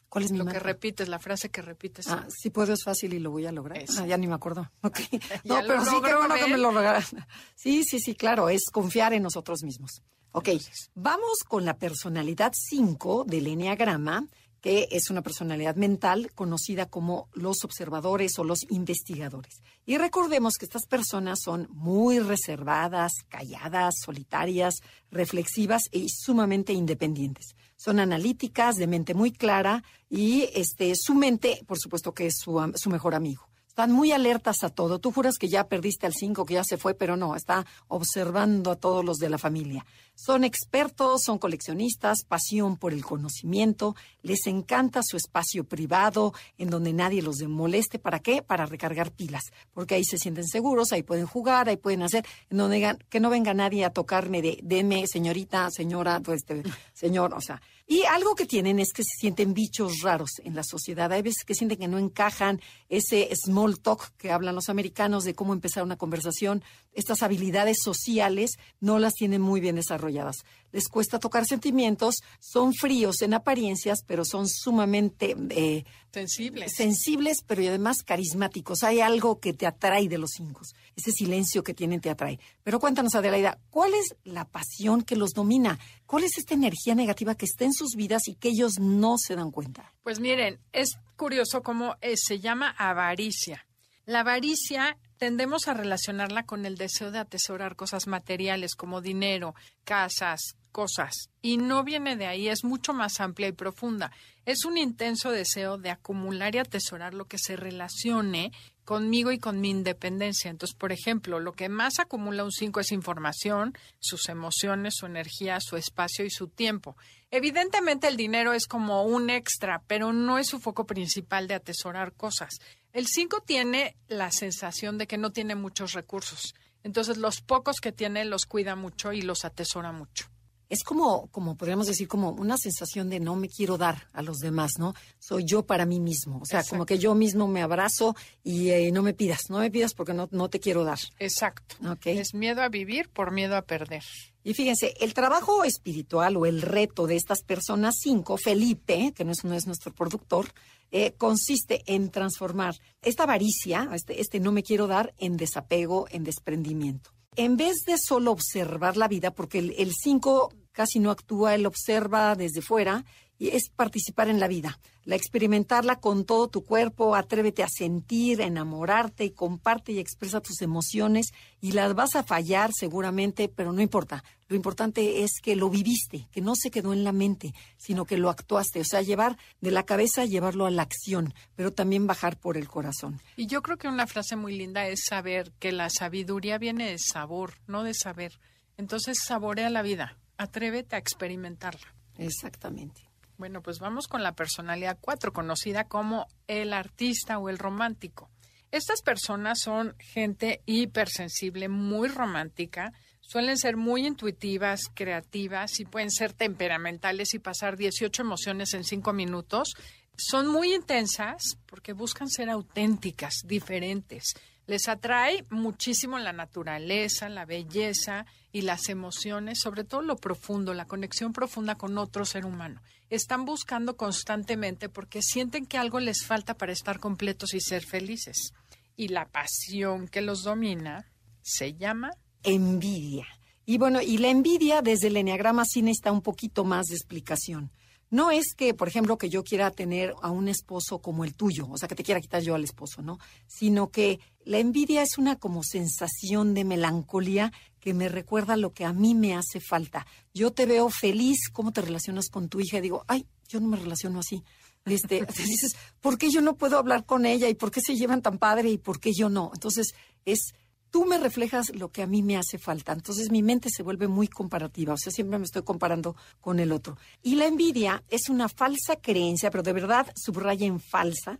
¿Cuál es mi Lo que repites, la frase que repites. Ah, si puedo es fácil y lo voy a lograr. Ah, ya ni me acuerdo. Okay. No, pero sí, qué bueno que me lo regalan. Sí, sí, sí, claro, es confiar en nosotros mismos. Ok, vamos con la personalidad 5 del Enneagrama, que es una personalidad mental conocida como los observadores o los investigadores. Y recordemos que estas personas son muy reservadas, calladas, solitarias, reflexivas y sumamente independientes. Son analíticas, de mente muy clara y este, su mente, por supuesto que es su, su mejor amigo Están muy alertas a todo. Tú juras que ya perdiste al 5, que ya se fue, pero no, está observando a todos los de la familia. Son expertos, son coleccionistas, pasión por el conocimiento, les encanta su espacio privado en donde nadie los moleste. ¿Para qué? Para recargar pilas, porque ahí se sienten seguros, ahí pueden jugar, ahí pueden hacer, en donde que no venga nadie a tocarme de, deme, señorita, señora, pues, este, señor, o sea. Y algo que tienen es que se sienten bichos raros en la sociedad. Hay veces que sienten que no encajan ese small talk que hablan los americanos de cómo empezar una conversación. Estas habilidades sociales no las tienen muy bien desarrolladas. Les cuesta tocar sentimientos, son fríos en apariencias, pero son sumamente eh, sensibles. Sensibles, pero además carismáticos. Hay algo que te atrae de los cinco. Ese silencio que tienen te atrae. Pero cuéntanos, Adelaida, ¿cuál es la pasión que los domina? ¿Cuál es esta energía negativa que está en sus vidas y que ellos no se dan cuenta? Pues miren, es curioso cómo eh, se llama avaricia. La avaricia tendemos a relacionarla con el deseo de atesorar cosas materiales como dinero, casas, cosas. Y no viene de ahí, es mucho más amplia y profunda. Es un intenso deseo de acumular y atesorar lo que se relacione conmigo y con mi independencia. Entonces, por ejemplo, lo que más acumula un 5 es información, sus emociones, su energía, su espacio y su tiempo. Evidentemente el dinero es como un extra, pero no es su foco principal de atesorar cosas. El 5 tiene la sensación de que no tiene muchos recursos. Entonces, los pocos que tiene los cuida mucho y los atesora mucho es como, como podríamos decir, como una sensación de no me quiero dar a los demás, ¿no? Soy yo para mí mismo. O sea, como que yo mismo me abrazo y eh, no me pidas, no me pidas porque no, no te quiero dar. Exacto. Es miedo a vivir por miedo a perder. Y fíjense, el trabajo espiritual o el reto de estas personas cinco, Felipe, que no es, no es nuestro productor, eh, consiste en transformar esta avaricia, este, este no me quiero dar, en desapego, en desprendimiento. En vez de solo observar la vida, porque el 5 casi no actúa, él observa desde fuera y es participar en la vida, la experimentarla con todo tu cuerpo, atrévete a sentir, a enamorarte y comparte y expresa tus emociones y las vas a fallar seguramente, pero no importa. Lo importante es que lo viviste, que no se quedó en la mente, sino que lo actuaste, o sea, llevar de la cabeza, llevarlo a la acción, pero también bajar por el corazón. Y yo creo que una frase muy linda es saber que la sabiduría viene de sabor, no de saber. Entonces, saborea la vida, atrévete a experimentarla. Exactamente. Bueno, pues vamos con la personalidad 4, conocida como el artista o el romántico. Estas personas son gente hipersensible, muy romántica, suelen ser muy intuitivas, creativas y pueden ser temperamentales y pasar 18 emociones en 5 minutos. Son muy intensas porque buscan ser auténticas, diferentes. Les atrae muchísimo la naturaleza, la belleza y las emociones, sobre todo lo profundo, la conexión profunda con otro ser humano. Están buscando constantemente porque sienten que algo les falta para estar completos y ser felices. Y la pasión que los domina se llama envidia. Y bueno, y la envidia desde el enneagrama sí necesita un poquito más de explicación. No es que, por ejemplo, que yo quiera tener a un esposo como el tuyo, o sea, que te quiera quitar yo al esposo, ¿no? Sino que la envidia es una como sensación de melancolía que me recuerda lo que a mí me hace falta. Yo te veo feliz, cómo te relacionas con tu hija, y digo, ay, yo no me relaciono así. Este, dices, ¿por qué yo no puedo hablar con ella? ¿Y por qué se llevan tan padre? ¿Y por qué yo no? Entonces, es tú me reflejas lo que a mí me hace falta. Entonces mi mente se vuelve muy comparativa, o sea, siempre me estoy comparando con el otro. Y la envidia es una falsa creencia, pero de verdad subraya en falsa,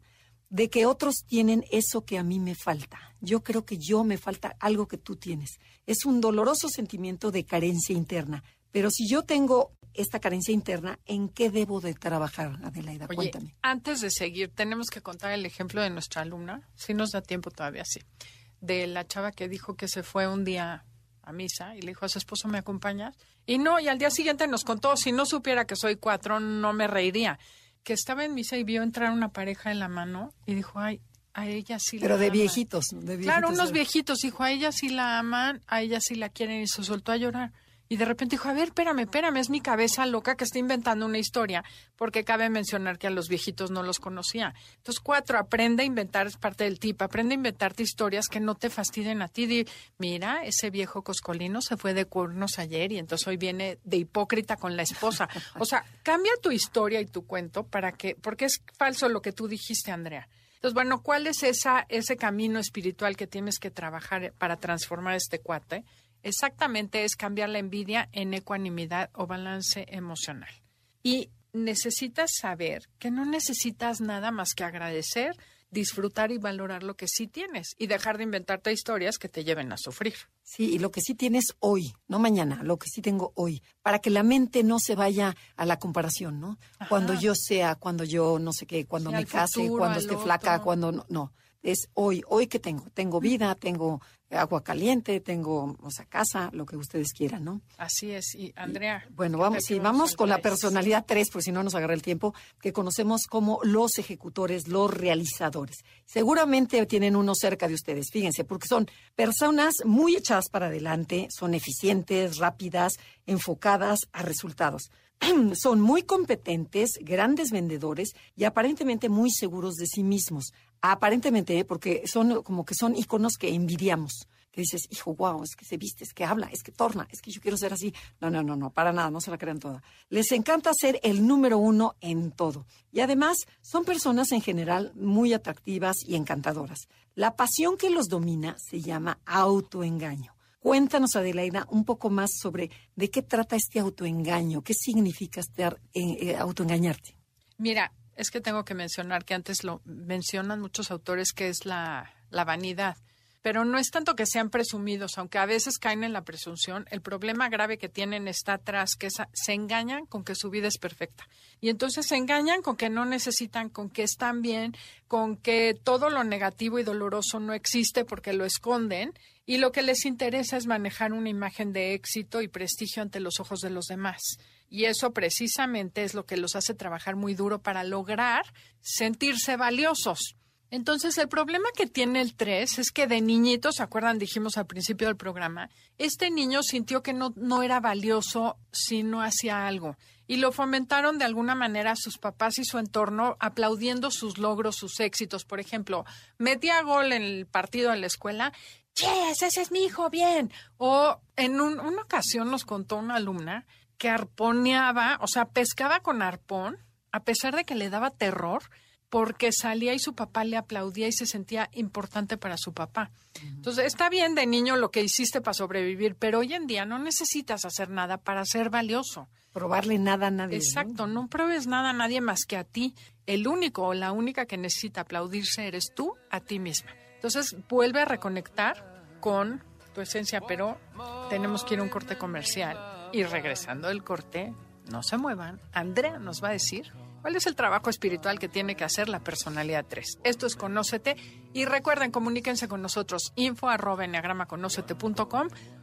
de que otros tienen eso que a mí me falta. Yo creo que yo me falta algo que tú tienes. Es un doloroso sentimiento de carencia interna. Pero si yo tengo esta carencia interna, ¿en qué debo de trabajar, Adelaida? Cuéntame. Antes de seguir, tenemos que contar el ejemplo de nuestra alumna. Si nos da tiempo todavía, sí de la chava que dijo que se fue un día a misa y le dijo a su esposo, ¿me acompañas? Y no, y al día siguiente nos contó, si no supiera que soy cuatro, no me reiría. Que estaba en misa y vio entrar una pareja en la mano y dijo, ay, a ella sí Pero de viejitos, de viejitos. Claro, unos viejitos, dijo, a ella sí la aman, a ella sí la quieren y se soltó a llorar. Y de repente dijo, a ver, espérame, espérame, es mi cabeza loca que está inventando una historia, porque cabe mencionar que a los viejitos no los conocía. Entonces, cuatro, aprende a inventar, es parte del tip, aprende a inventarte historias que no te fastiden a ti. Di, mira, ese viejo coscolino se fue de cuernos ayer y entonces hoy viene de hipócrita con la esposa. O sea, cambia tu historia y tu cuento para que, porque es falso lo que tú dijiste, Andrea. Entonces, bueno, ¿cuál es esa, ese camino espiritual que tienes que trabajar para transformar este cuate? Exactamente es cambiar la envidia en ecuanimidad o balance emocional. Y necesitas saber que no necesitas nada más que agradecer, disfrutar y valorar lo que sí tienes y dejar de inventarte historias que te lleven a sufrir. Sí, y lo que sí tienes hoy, no mañana, lo que sí tengo hoy, para que la mente no se vaya a la comparación, ¿no? Cuando yo sea, cuando yo no sé qué, cuando me case, cuando esté flaca, cuando no, no es hoy, hoy que tengo. Tengo vida, tengo agua caliente, tengo, o sea, casa, lo que ustedes quieran, ¿no? Así es. Y Andrea. bueno, vamos, sí, vamos con la personalidad 3, por si no nos agarra el tiempo, que conocemos como los ejecutores, los realizadores. Seguramente tienen uno cerca de ustedes, fíjense, porque son personas muy echadas para adelante, son eficientes, rápidas, enfocadas a resultados. son muy competentes, grandes vendedores y aparentemente muy seguros de sí mismos. Aparentemente, ¿eh? porque son como que son iconos que envidiamos. Que dices, hijo, wow, es que se viste, es que habla, es que torna, es que yo quiero ser así. No, no, no, no, para nada, no se la crean toda. Les encanta ser el número uno en todo. Y además, son personas en general muy atractivas y encantadoras. La pasión que los domina se llama autoengaño. Cuéntanos, Adelaida, un poco más sobre de qué trata este autoengaño, qué significa estar, eh, autoengañarte. Mira, es que tengo que mencionar que antes lo mencionan muchos autores que es la, la vanidad pero no es tanto que sean presumidos, aunque a veces caen en la presunción, el problema grave que tienen está atrás, que se engañan con que su vida es perfecta. Y entonces se engañan con que no necesitan, con que están bien, con que todo lo negativo y doloroso no existe porque lo esconden, y lo que les interesa es manejar una imagen de éxito y prestigio ante los ojos de los demás. Y eso precisamente es lo que los hace trabajar muy duro para lograr sentirse valiosos. Entonces, el problema que tiene el 3 es que de niñito, ¿se acuerdan? Dijimos al principio del programa, este niño sintió que no, no era valioso si no hacía algo. Y lo fomentaron de alguna manera sus papás y su entorno, aplaudiendo sus logros, sus éxitos. Por ejemplo, metía gol en el partido en la escuela, ¡Yes! Ese es mi hijo, bien. O en una ocasión nos contó una alumna que arponeaba, o sea, pescaba con arpón, a pesar de que le daba terror, porque salía y su papá le aplaudía y se sentía importante para su papá. Entonces, está bien de niño lo que hiciste para sobrevivir, pero hoy en día no necesitas hacer nada para ser valioso. Probarle nada a nadie. Exacto, no, pruebes nada a nadie más que a ti. El único o la única que necesita aplaudirse eres tú a ti misma. Entonces, vuelve a reconectar con tu esencia, pero tenemos que ir a un corte comercial. Y regresando del corte, no se muevan. Andrea nos va a decir ¿Cuál es el trabajo espiritual que tiene que hacer la personalidad 3? Esto es Conócete y recuerden, comuníquense con nosotros info arroba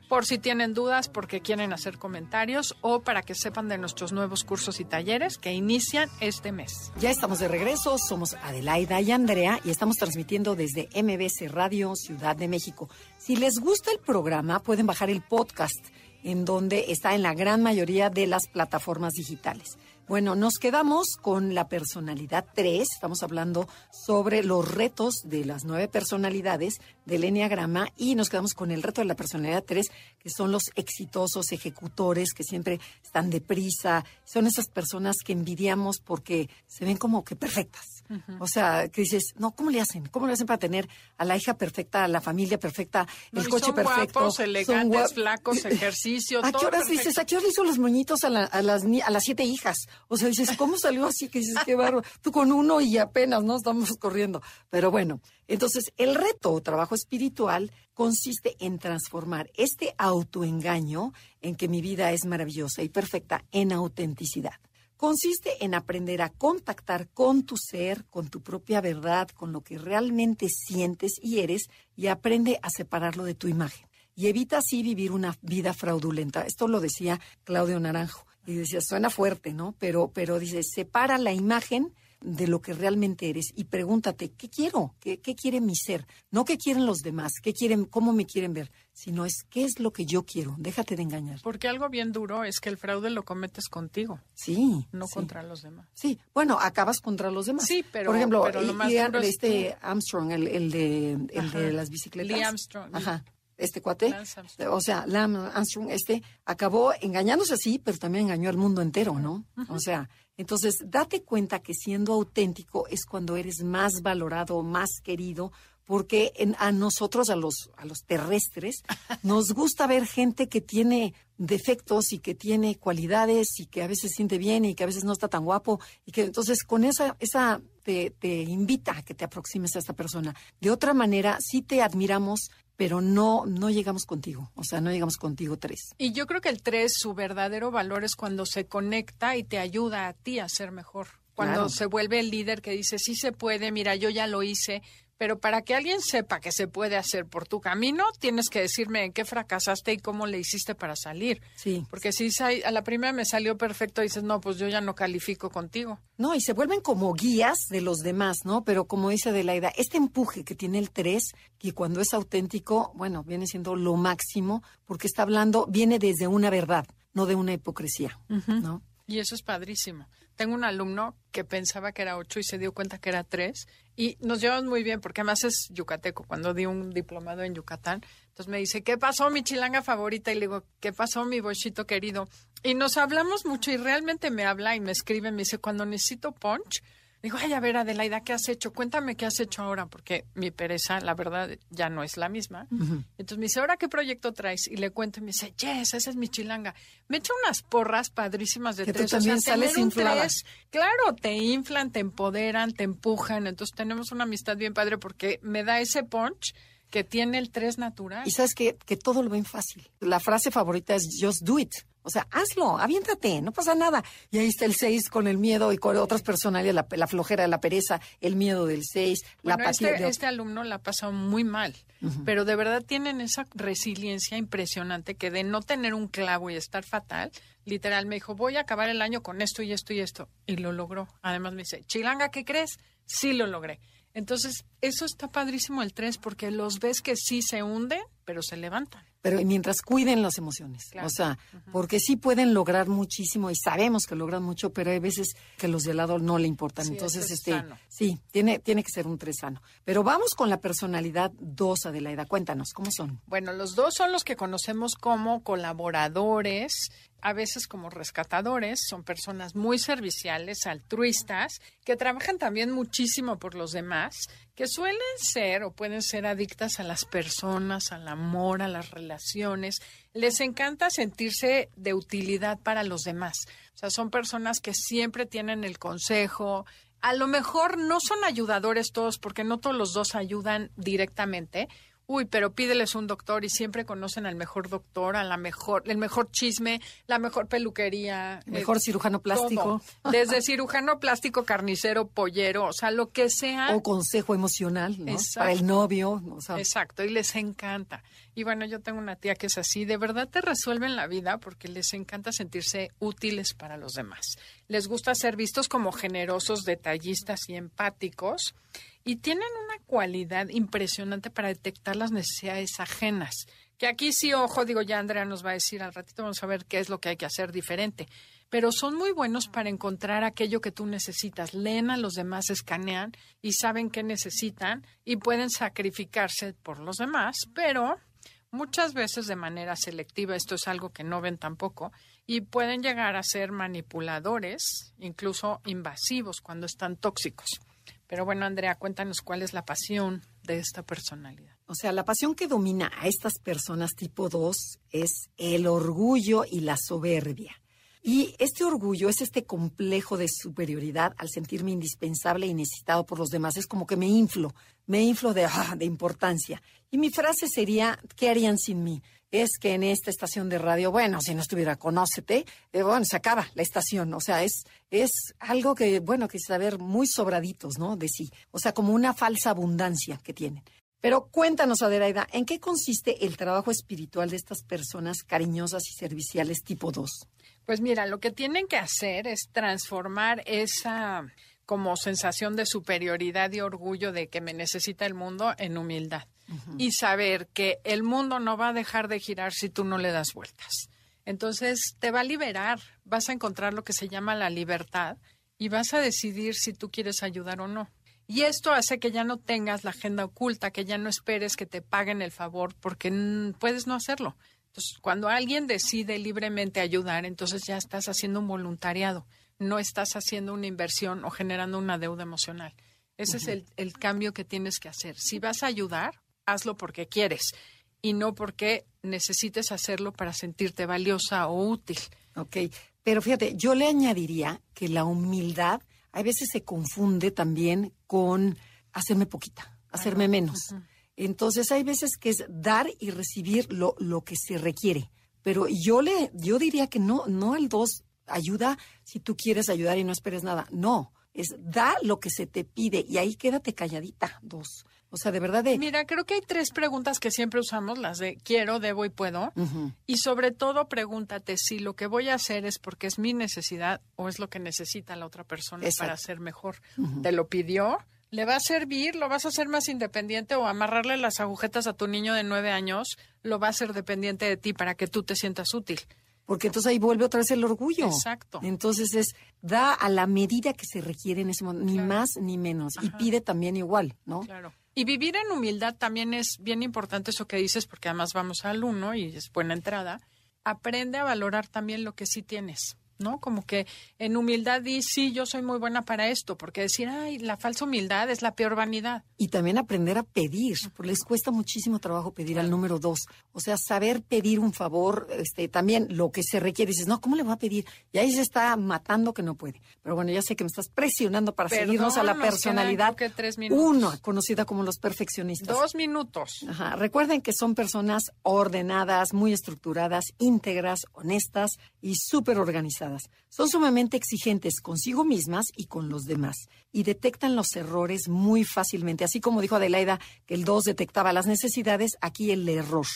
por si tienen dudas, porque quieren hacer comentarios o para que sepan de nuestros nuevos cursos y talleres que inician este mes. Ya estamos de regreso, somos Adelaida y Andrea y estamos transmitiendo desde MBC Radio Ciudad de México. Si les gusta el programa, pueden bajar el podcast en donde está en la gran mayoría de las plataformas digitales. Bueno, nos quedamos con la personalidad 3. Estamos hablando sobre los retos de las nueve personalidades del Enneagrama y nos quedamos con el reto de la personalidad 3, que son los exitosos ejecutores que siempre están deprisa. Son esas personas que envidiamos porque se ven como que perfectas. O sea, que dices, no, ¿cómo le hacen? ¿Cómo le hacen para tener a la hija perfecta, a la familia perfecta, el coche son perfecto? Guapos, elegantes, flacos, ejercicio. ¿A qué horas dices? ¿A qué horas hizo los moñitos a, las, a las siete hijas? O sea, dices, ¿cómo salió así? Que dices, qué barro. Tú con uno y apenas, ¿no? Estamos corriendo. Pero bueno, entonces el reto o trabajo espiritual consiste en transformar este autoengaño en que mi vida es maravillosa y perfecta en autenticidad. Consiste en aprender a contactar con tu ser, con tu propia verdad, con lo que realmente sientes y eres, y aprende a separarlo de tu imagen. Y evita así vivir una vida fraudulenta. Esto lo decía Claudio Naranjo. Y decía, suena fuerte, ¿no? Pero, pero dice, separa la imagen de lo que realmente eres y pregúntate, ¿qué quiero? ¿Qué, ¿Qué, quiere mi ser? No qué quieren los demás, qué quieren, cómo me quieren ver, sino es qué es lo que yo quiero. Déjate de engañar. Porque algo bien duro es que el fraude lo cometes contigo. Sí. No contra los demás. Sí, bueno, acabas contra los demás. Sí, pero. Por ejemplo, pero lo más este Armstrong, el, el, de, el de las bicicletas. Lee Armstrong. Ajá. Este cuate, Lance o sea, Lance Armstrong, este, acabó engañándose así, pero también engañó al mundo entero, ¿no? O sea, entonces, date cuenta que siendo auténtico es cuando eres más valorado, más querido, porque en- a nosotros, a los, a los terrestres, nos gusta ver gente que tiene defectos y que tiene cualidades y que a veces siente bien y que a veces no está tan guapo y que entonces con esa, esa te, te invita a que te aproximes a esta persona. De otra manera, sí te admiramos, pero no, no llegamos contigo, o sea, no llegamos contigo tres. Y yo creo que el 3, su verdadero valor es cuando se conecta y te ayuda a ti a ser mejor. Cuando Claro. se vuelve el líder que dice, sí se puede, mira, yo ya lo hice. Pero para que alguien sepa que se puede hacer por tu camino, tienes que decirme en qué fracasaste y cómo le hiciste para salir. Sí. Porque si a la primera me salió perfecto, dices, no, pues yo ya no califico contigo. No, y se vuelven como guías de los demás, ¿no? Pero como dice Adelaida, este empuje que tiene el 3, que cuando es auténtico, bueno, viene siendo lo máximo, porque está hablando, viene desde una verdad, no de una hipocresía, ¿no? Y eso es padrísimo. Tengo un alumno que pensaba que era ocho y se dio cuenta que era tres. Y nos llevamos muy bien porque además es yucateco. Cuando di un diplomado en Yucatán, entonces me dice, ¿qué pasó mi chilanga favorita? Y le digo, ¿qué pasó mi bochito querido? Y nos hablamos mucho y realmente me habla y me escribe, me dice, cuando necesito punch, digo, ay, a ver, Adelaida, ¿qué has hecho? Cuéntame qué has hecho ahora, porque mi pereza, la verdad, ya no es la misma. Entonces me dice, ¿ahora qué proyecto traes? Y le cuento y me dice, yes, esa es mi chilanga. Me echa unas porras padrísimas de Que tú tres. también o sea, sales inflada. tres, claro, te inflan, te empoderan, te empujan. Entonces tenemos una amistad bien padre porque me da ese punch que tiene el tres natural. Y sabes que, que todo lo ven fácil. La frase favorita es just do it. O sea, hazlo, aviéntate, no pasa nada. Y ahí está el 6 con el miedo y con otras personalidades, la, la flojera, la pereza, el miedo del 6, la apatía. este, de- este alumno la ha pasado muy mal, pero de verdad tienen esa resiliencia impresionante que de no tener un clavo y estar fatal, literal me dijo, voy a acabar el año con esto y esto y esto. Y lo logró. Además me dice, Chilanga, ¿qué crees? Sí lo logré. Entonces, eso está padrísimo el 3 porque los ves que sí se hunden, pero se levantan. Pero mientras cuiden las emociones. Claro. O sea, porque sí pueden lograr muchísimo y sabemos que logran mucho, pero hay veces que los de al lado no le importan. Sí, Entonces, es este, sano. sí, tiene, tiene que ser un tres sano. Pero vamos con la personalidad 2 de la edad. Cuéntanos, ¿cómo son? Bueno, los dos son los que conocemos como colaboradores, a veces como rescatadores, son personas muy serviciales, altruistas, que trabajan también muchísimo por los demás, que suelen ser o pueden ser adictas a las personas, al amor, a las relaciones. Les encanta sentirse de utilidad para los demás. O sea, son personas que siempre tienen el consejo, a lo mejor no son ayudadores todos, porque no todos los dos ayudan directamente. Uy, pero pídeles un doctor y siempre conocen al mejor doctor, a la mejor, el mejor chisme, la mejor peluquería, Mejor eh, cirujano plástico todo. Desde cirujano plástico, carnicero, pollero, o sea, lo que sea. o consejo emocional, ¿no? Para el novio. O sea, Exacto, y les encanta. Y bueno, yo tengo una tía que es así, de verdad te resuelven la vida porque les encanta sentirse útiles para los demás. Les gusta ser vistos como generosos, detallistas y empáticos. Y tienen una cualidad impresionante para detectar las necesidades ajenas. Que aquí sí, ojo, digo, ya Andrea nos va a decir al ratito, vamos a ver qué es lo que hay que hacer diferente. Pero son muy buenos para encontrar aquello que tú necesitas. Leen a los demás, escanean y saben qué necesitan y pueden sacrificarse por los demás, pero muchas veces de manera selectiva, esto es algo que no ven tampoco, y pueden llegar a ser manipuladores, incluso invasivos cuando están tóxicos. Pero bueno, Andrea, cuéntanos cuál es la pasión de esta personalidad. O sea, la pasión que domina a estas personas tipo 2 es el orgullo y la soberbia. Y este orgullo es este complejo de superioridad al sentirme indispensable y necesitado por los demás. Es como que me inflo, me inflo de, ah, de importancia. Y mi frase sería, ¿qué harían sin mí? Es que en esta estación de radio, bueno, si no estuviera Conócete, eh, bueno, se acaba la estación. O sea, es, es algo que, bueno, que saber muy sobraditos, ¿no? De sí. O sea, como una falsa abundancia que tienen. Pero cuéntanos, Adelaida, ¿en qué consiste el trabajo espiritual de estas personas cariñosas y serviciales tipo 2? Pues mira, lo que tienen que hacer es transformar esa como sensación de superioridad y orgullo de que me necesita el mundo en humildad y saber que el mundo no va a dejar de girar si tú no le das vueltas. Entonces te va a liberar, vas a encontrar lo que se llama la libertad y vas a decidir si tú quieres ayudar o no. Y esto hace que ya no tengas la agenda oculta, que ya no esperes que te paguen el favor, porque puedes no hacerlo. Entonces, cuando alguien decide libremente ayudar, entonces ya estás haciendo un voluntariado, no estás haciendo una inversión o generando una deuda emocional. Ese es el, el cambio que tienes que hacer. Si vas a ayudar, hazlo porque quieres y no porque necesites hacerlo para sentirte valiosa o útil. Ok, pero fíjate, yo le añadiría que la humildad a veces se confunde también con hacerme poquita, hacerme menos. Entonces hay veces que es dar y recibir lo, lo que se requiere. Pero yo le, yo diría que no, no el dos ayuda si tú quieres ayudar y no esperes nada. No, es da lo que se te pide y ahí quédate calladita, dos. O sea, de verdad de... Mira, creo que hay tres preguntas que siempre usamos, las de quiero, debo y puedo. Y sobre todo pregúntate si lo que voy a hacer es porque es mi necesidad o es lo que necesita la otra persona para ser mejor. ¿Te lo pidió? ¿Le va a servir? ¿Lo vas a hacer más independiente o amarrarle las agujetas a tu niño de nueve años? ¿Lo va a hacer dependiente de ti para que tú te sientas útil? porque entonces ahí vuelve otra vez el orgullo. Exacto. Entonces es, da a la medida que se requiere en ese momento, ni más ni menos, y pide también igual, ¿no? Claro. Y vivir en humildad también es bien importante eso que dices, porque además vamos al uno y es buena entrada. Aprende a valorar también lo que sí tienes. ¿No? Como que en humildad di, sí, yo soy muy buena para esto, porque decir, ay, la falsa humildad es la peor vanidad. Y también aprender a pedir, porque les cuesta muchísimo trabajo pedir al número dos. O sea, saber pedir un favor, este, también lo que se requiere. Dices, no, ¿cómo le va a pedir? Y ahí se está matando que no puede. Pero bueno, ya sé que me estás presionando para seguirnos a la personalidad. Uno, conocida como los perfeccionistas. Dos minutos. Ajá. Recuerden que son personas ordenadas, muy estructuradas, íntegras, honestas y súper organizadas son sumamente exigentes consigo mismas y con los demás y detectan los errores muy fácilmente. Así como dijo Adelaida que el 2 detectaba las necesidades, aquí el error.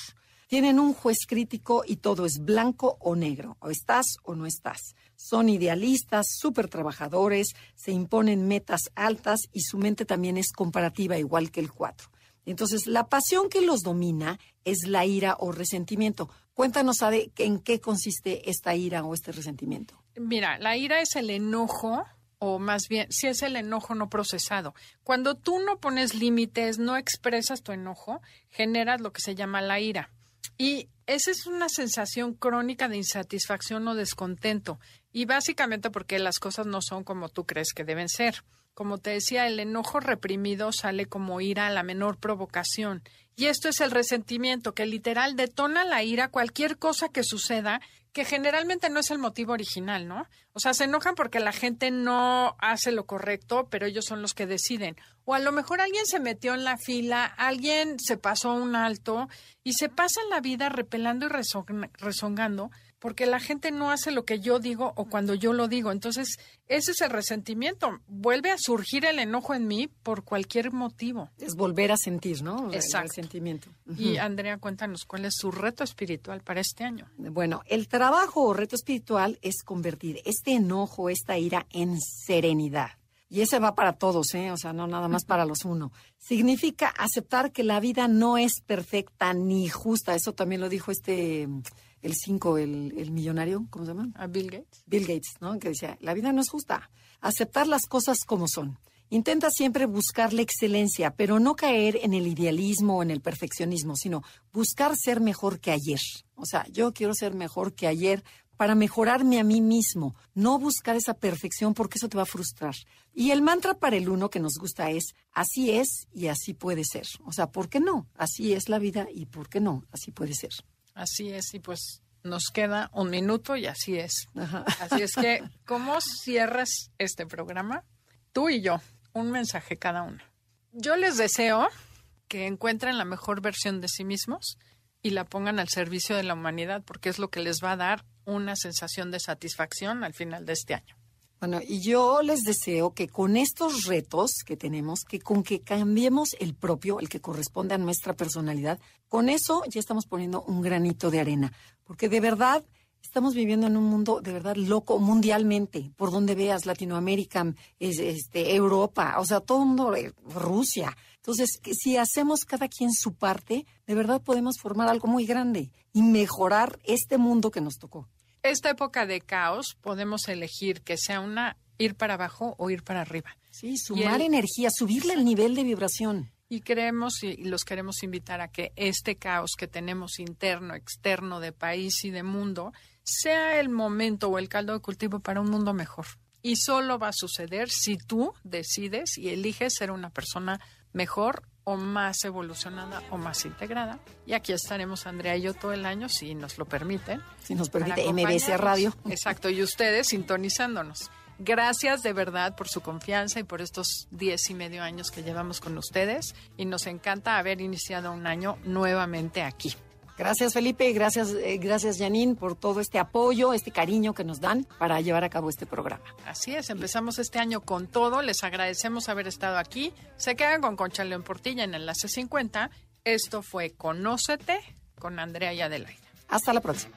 Tienen un juez crítico y todo es blanco o negro, o estás o no estás. Son idealistas, súper trabajadores, se imponen metas altas y su mente también es comparativa igual que el 4. Entonces, la pasión que los domina es la ira o resentimiento. Cuéntanos, Ade, en qué consiste esta ira o este resentimiento. Mira, la ira es el enojo o más bien, si es el enojo no procesado. Cuando tú no pones límites, no expresas tu enojo, generas lo que se llama la ira. Y esa es una sensación crónica de insatisfacción o descontento. Y básicamente porque las cosas no son como tú crees que deben ser. Como te decía, el enojo reprimido sale como ira a la menor provocación y esto es el resentimiento, que literal detona la ira cualquier cosa que suceda, que generalmente no es el motivo original, ¿no? O sea, se enojan porque la gente no hace lo correcto, pero ellos son los que deciden. O a lo mejor alguien se metió en la fila, alguien se pasó un alto y se pasa la vida repelando y rezongando porque la gente no hace lo que yo digo o cuando yo lo digo. Entonces, ese es el resentimiento. Vuelve a surgir el enojo en mí por cualquier motivo. Es volver a sentir, ¿no? Exacto. El resentimiento. Y Andrea, cuéntanos cuál es su reto espiritual para este año. Bueno, el trabajo o reto espiritual es convertir este enojo, esta ira en serenidad. Y ese va para todos, ¿eh? O sea, no nada más para los uno. Significa aceptar que la vida no es perfecta ni justa. Eso también lo dijo este el 5, el, millonario, ¿cómo se llama? A Bill Gates. Bill Gates, ¿no? Que decía, la vida no es justa. Aceptar las cosas como son. Intenta siempre buscar la excelencia, pero no caer en el idealismo o en el perfeccionismo, sino buscar ser mejor que ayer. O sea, yo quiero ser mejor que ayer para mejorarme a mí mismo, no buscar esa perfección porque eso te va a frustrar. Y el mantra para el uno que nos gusta es, así es y así puede ser. O sea, ¿por qué no? Así es la vida y ¿por qué no? Así puede ser. Así es, y pues nos queda un minuto y así es. Así es que, ¿cómo cierras este programa? Tú y yo, un mensaje cada uno. Yo les deseo que encuentren la mejor versión de sí mismos y la pongan al servicio de la humanidad, porque es lo que les va a dar una sensación de satisfacción al final de este año. Bueno, y yo les deseo que con estos retos que tenemos, que con que cambiemos el propio, el que corresponde a nuestra personalidad, con eso ya estamos poniendo un granito de arena, porque de verdad estamos viviendo en un mundo de verdad loco mundialmente, por donde veas Latinoamérica, este, Europa, o sea, todo el mundo, eh, Rusia. Entonces, si hacemos cada quien su parte, de verdad podemos formar algo muy grande y mejorar este mundo que nos tocó esta época de caos podemos elegir que sea una ir para abajo o ir para arriba. Sí, sumar energía, subirle el nivel de vibración. Y queremos y los queremos invitar a que este caos que tenemos interno, externo, de país y de mundo, sea el momento o el caldo de cultivo para un mundo mejor. Y solo va a suceder si tú decides y eliges ser una persona mejor o más evolucionada o más integrada. Y aquí estaremos Andrea y yo todo el año, si nos lo permiten. Si nos permite MBC Radio. Exacto, y ustedes sintonizándonos. Gracias de verdad por su confianza y por estos diez y medio años que llevamos con ustedes y nos encanta haber iniciado un año nuevamente aquí. Gracias Felipe, gracias, eh, gracias Janine por todo este apoyo, este cariño que nos dan para llevar a cabo este programa. Así es, empezamos este año con todo, les agradecemos haber estado aquí. Se quedan con Concha León Portilla en Enlace 50. Esto fue Conócete con Andrea y Adelaide. Hasta la próxima.